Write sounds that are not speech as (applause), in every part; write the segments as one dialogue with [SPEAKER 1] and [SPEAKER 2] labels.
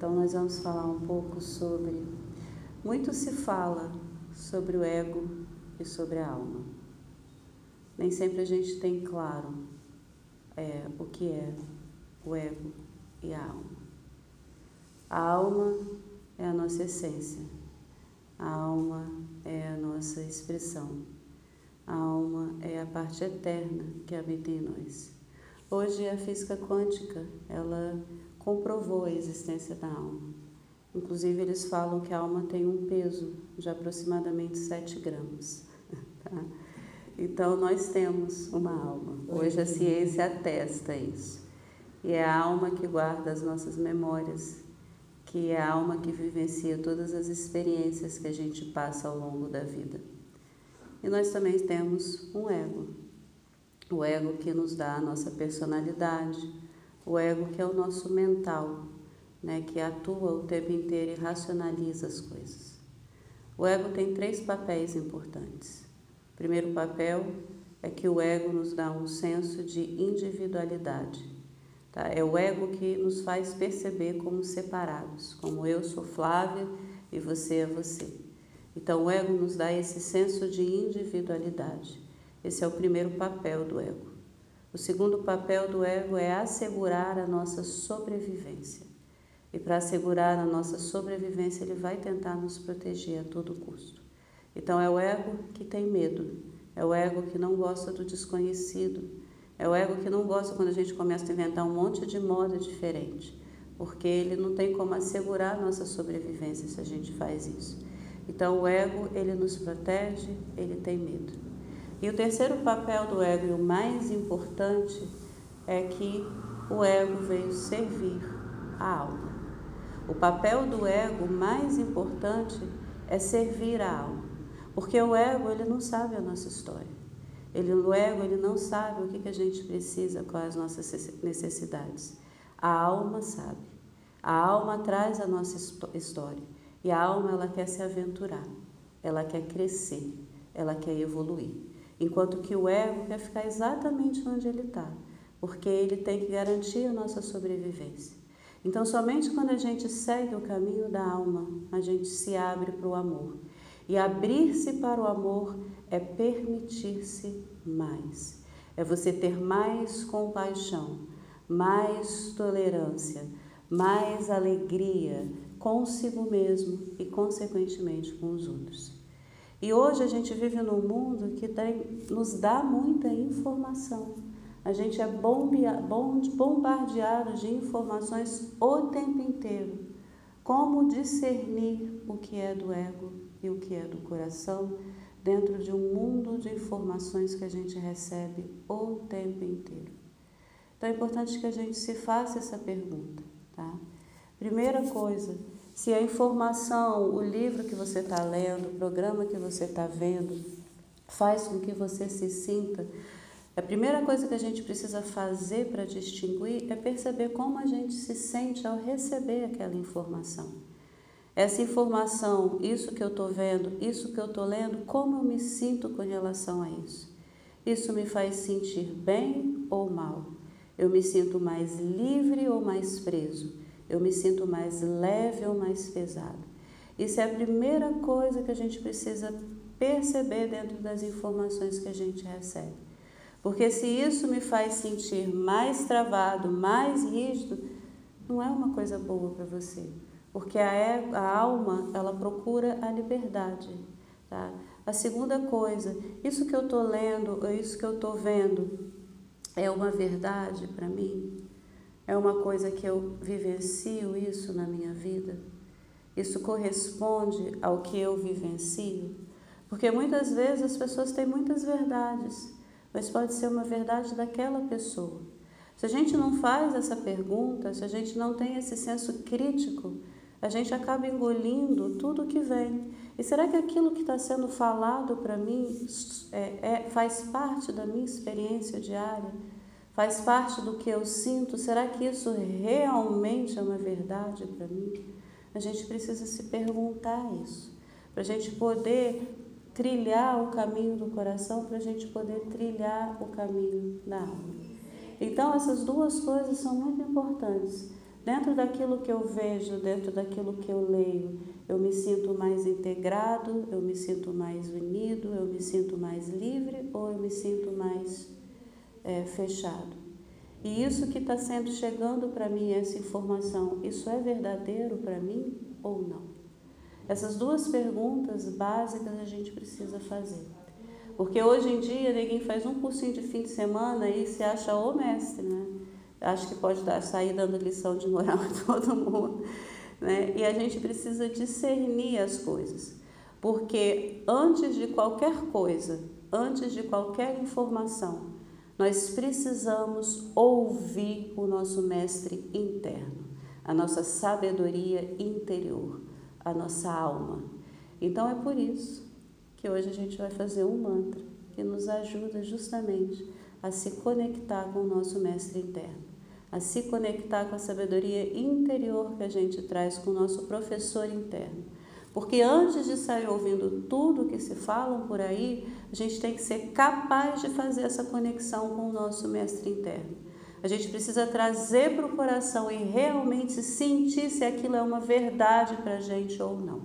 [SPEAKER 1] Então nós vamos falar um pouco sobre. Muito se fala sobre o ego e sobre a alma. Nem sempre a gente tem claro é, o que é o ego e a alma. A alma é a nossa essência, a alma é a nossa expressão, a alma é a parte eterna que habita em nós. Hoje a física quântica, ela comprovou a existência da alma. Inclusive eles falam que a alma tem um peso de aproximadamente 7 gramas. (laughs) Tá? Então nós temos uma alma. Hoje a ciência atesta isso. E é a alma que guarda as nossas memórias, que é a alma que vivencia todas as experiências que a gente passa ao longo da vida. E nós também temos um ego. O ego que nos dá a nossa personalidade, o ego que é o nosso mental, né, que atua o tempo inteiro e racionaliza as coisas. O ego tem três papéis importantes. O primeiro papel é que o ego nos dá um senso de individualidade. Tá? É o ego que nos faz perceber como separados, como eu sou Flávia e você é você. Então, o ego nos dá esse senso de individualidade. Esse é o primeiro papel do ego. O segundo papel do ego é assegurar a nossa sobrevivência. E para assegurar a nossa sobrevivência, ele vai tentar nos proteger a todo custo. Então é o ego que tem medo, é o ego que não gosta do desconhecido, é o ego que não gosta quando a gente começa a inventar um monte de moda diferente, porque ele não tem como assegurar a nossa sobrevivência se a gente faz isso. Então o ego, ele nos protege, ele tem medo. E o terceiro papel do ego, e o mais importante, é que o ego veio servir a alma. O papel do ego mais importante é servir a alma, porque o ego ele não sabe a nossa história. Ele, o ego ele não sabe o que, que a gente precisa, quais as nossas necessidades. A alma sabe. A alma traz a nossa história e a alma ela quer se aventurar, ela quer crescer, ela quer evoluir, enquanto que o ego quer ficar exatamente onde ele está, porque ele tem que garantir a nossa sobrevivência. Então, somente quando a gente segue o caminho da alma, a gente se abre para o amor. E abrir-se para o amor é permitir-se mais. É você ter mais compaixão, mais tolerância, mais alegria consigo mesmo e, consequentemente, com os outros. E hoje a gente vive num mundo que tem, nos dá muita informação a gente é bombardeado de informações o tempo inteiro. Como discernir o que é do ego e o que é do coração dentro de um mundo de informações que a gente recebe o tempo inteiro? Então é importante que a gente se faça essa pergunta, tá? Primeira coisa, se a informação, o livro que você está lendo, o programa que você está vendo, faz com que você se sinta a primeira coisa que a gente precisa fazer para distinguir é perceber como a gente se sente ao receber aquela informação. Essa informação, isso que eu estou vendo, isso que eu estou lendo, como eu me sinto com relação a isso? Isso me faz sentir bem ou mal? Eu me sinto mais livre ou mais preso? Eu me sinto mais leve ou mais pesado? Isso é a primeira coisa que a gente precisa perceber dentro das informações que a gente recebe. Porque se isso me faz sentir mais travado, mais rígido, não é uma coisa boa para você. Porque a, é, a, alma, ela procura a liberdade. Tá? A segunda coisa, isso que eu estou lendo, isso que eu estou vendo, é uma verdade para mim? É uma coisa que eu vivencio isso na minha vida? Isso corresponde ao que eu vivencio? Porque muitas vezes as pessoas têm muitas verdades, mas pode ser uma verdade daquela pessoa. Se a gente não faz essa pergunta, se a gente não tem esse senso crítico, a gente acaba engolindo tudo que vem. E será que aquilo que está sendo falado para mim é, é, faz parte da minha experiência diária? Faz parte do que eu sinto? Será que isso realmente é uma verdade para mim? A gente precisa se perguntar isso, para a gente poder trilhar o caminho do coração para a gente poder trilhar o caminho da alma. Então, essas duas coisas são muito importantes. Dentro daquilo que eu vejo, dentro daquilo que eu leio, eu me sinto mais integrado, eu me sinto mais unido, eu me sinto mais livre ou eu me sinto mais é, fechado? E isso que está sendo chegando para mim, essa informação, isso é verdadeiro para mim ou não? Essas duas perguntas básicas a gente precisa fazer. Porque hoje em dia ninguém faz um cursinho de fim de semana e se acha o mestre, né? Acho que pode dar, sair dando lição de moral (laughs) a todo mundo. Né? E a gente precisa discernir as coisas. Porque antes de qualquer coisa, antes de qualquer informação, nós precisamos ouvir o nosso mestre interno, a nossa sabedoria interior, a nossa alma. Então é por isso que hoje a gente vai fazer um mantra que nos ajuda justamente a se conectar com o nosso mestre interno, a se conectar com a sabedoria interior que a gente traz com o nosso professor interno porque antes de sair ouvindo tudo que se falam por aí, a gente tem que ser capaz de fazer essa conexão com o nosso mestre interno. A gente precisa trazer para o coração e realmente sentir se aquilo é uma verdade para a gente ou não.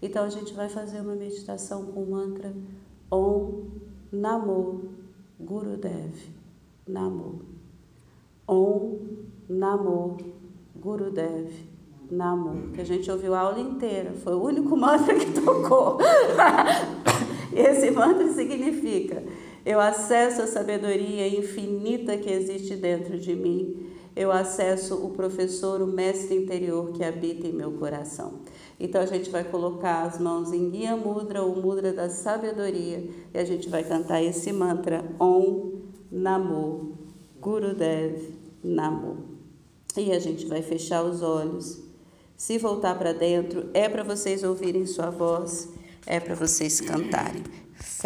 [SPEAKER 1] Então a gente vai fazer uma meditação com o mantra Om Namo Gurudev Namo. Om Namo Gurudev Namo, que a gente ouviu a aula inteira, foi o único mantra que tocou. (laughs) Esse mantra significa: eu acesso a sabedoria infinita que existe dentro de mim, eu acesso o professor, o mestre interior que habita em meu coração. Então a gente vai colocar as mãos em guia mudra, o mudra da sabedoria, e a gente vai cantar esse mantra Om Namo Gurudev Namo. E a gente vai fechar os olhos se voltar para dentro, é para vocês ouvirem sua voz, é para vocês cantarem. Fé